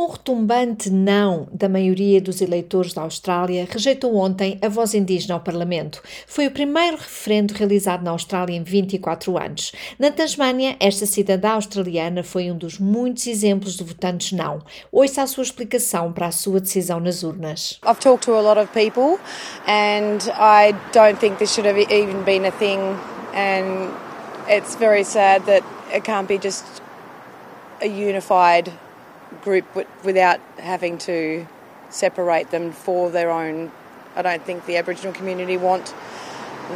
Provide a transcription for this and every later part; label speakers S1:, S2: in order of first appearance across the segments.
S1: Um retumbante não da maioria dos eleitores da Austrália rejeitou ontem a voz indígena ao Parlamento. Foi o primeiro referendo realizado na Austrália em 24 anos. Na Tasmânia, esta cidadã australiana foi um dos muitos exemplos de votantes não. Ouça a sua explicação para a sua decisão nas urnas.
S2: I've talked to a lot of people and I don't think this should have even been a thing and it's very sad that it can't be just a unified group without having to separate them for their own. I don't think the Aboriginal community want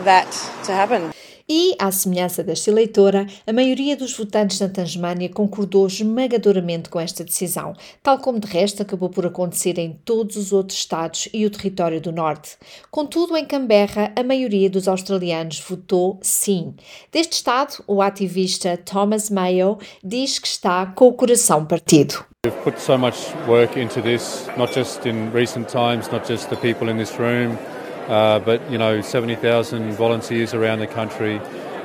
S2: that to happen.
S1: E, à semelhança desta eleitora, a maioria dos votantes na Tasmânia concordou esmagadoramente com esta decisão, tal como de resto acabou por acontecer em todos os outros estados e o território do Norte. Contudo, em Canberra, a maioria dos australianos votou sim. Deste estado, o ativista Thomas Mayo diz que está com o coração partido.
S3: We've put so much work into this, not just in recent times, not just the people in this room, uh, but you know, 70,000 volunteers around the country,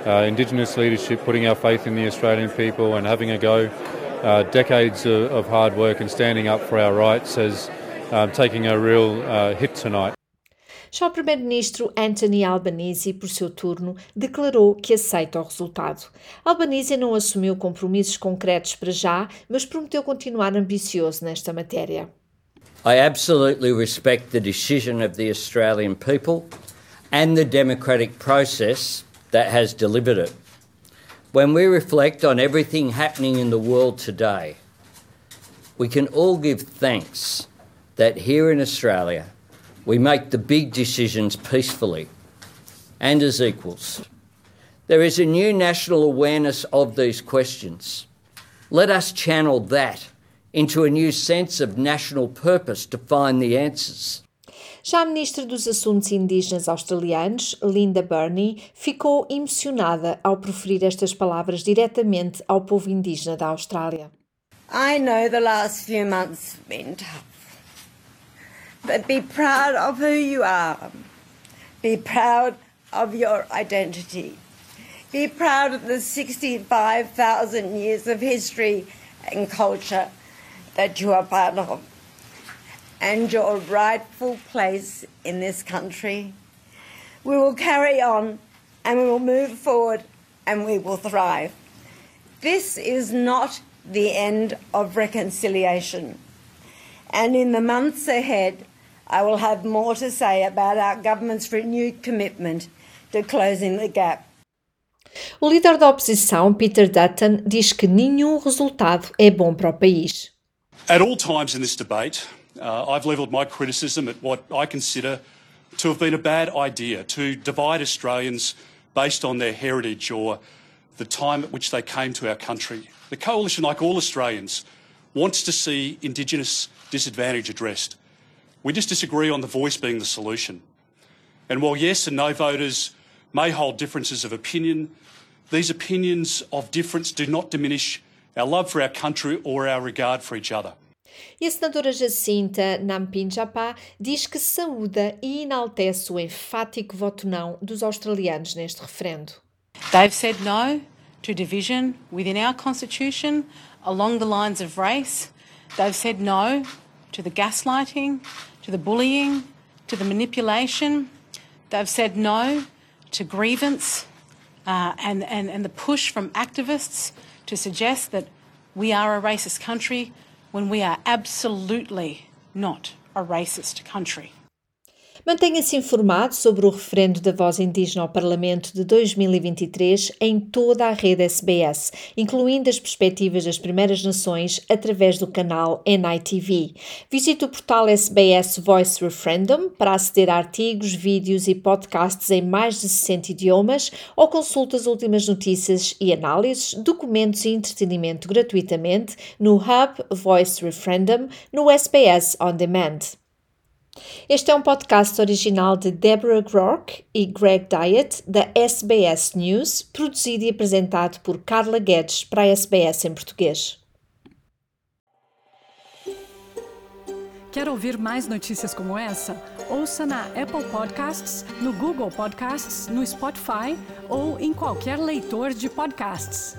S3: uh, Indigenous leadership, putting our faith in the Australian people and having a go. Uh, decades of, of, hard work and standing up for our rights as um, taking a real uh, hit tonight.
S1: Já o primeiro-ministro Anthony Albanese, por seu turno, declarou que aceita o resultado. Albanese não assumiu compromissos concretos para já, mas prometeu continuar ambicioso nesta matéria.
S4: I absolutely respect the decision of the Australian people and the democratic process that has delivered it. When we reflect on everything happening in the world today, we can all give thanks that here in Australia we make the big decisions peacefully and as equals. There is a new national awareness of these questions. Let us channel that into a new sense of national purpose to find the answers.
S1: Já a ministra dos Assuntos Indígenas Australianos, Linda Burney, ficou emocionada ao proferir estas palavras diretamente ao povo indígena da Austrália.
S5: I know the last few months have been tough. But be proud of who you are. Be proud of your identity. Be proud of the 65,000 years of history and culture that you are part of and your rightful place in this country. We will carry on and we will move forward and we will thrive. This is not the end of reconciliation. And in the months ahead, I will have more to say about our government's renewed commitment to closing the gap.
S1: O líder da oposição, Peter Dutton, diz que nenhum resultado é bom para o país.
S6: At all times in this debate, uh, I've levelled my criticism at what I consider to have been a bad idea to divide Australians based on their heritage or the time at which they came to our country. The Coalition, like all Australians, wants to see Indigenous disadvantage addressed. We just disagree on the voice being the solution. And while yes and no voters may hold differences of opinion, these opinions of difference do not diminish our love for our country or our regard for each other.
S1: E a senadora Jacinta Nampinjapá diz que saúda e enaltece o enfático voto não dos australianos neste referendo.
S7: They've said no to division within our constitution along the lines of race. They've said no to the gaslighting, to the bullying, to the manipulation. They've said no to grievance uh, and, and, and the push from activists to suggest that we are a racist country when we are absolutely not a racist country.
S1: Mantenha-se informado sobre o referendo da voz indígena ao Parlamento de 2023 em toda a rede SBS, incluindo as perspectivas das Primeiras Nações através do canal NITV. Visite o portal SBS Voice Referendum para aceder a artigos, vídeos e podcasts em mais de 60 idiomas ou consulte as últimas notícias e análises, documentos e entretenimento gratuitamente no Hub Voice Referendum no SBS On Demand. Este é um podcast original de Deborah Groark e Greg Diet, da SBS News, produzido e apresentado por Carla Guedes para a SBS em português.
S8: Quer ouvir mais notícias como essa? Ouça na Apple Podcasts, no Google Podcasts, no Spotify ou em qualquer leitor de podcasts.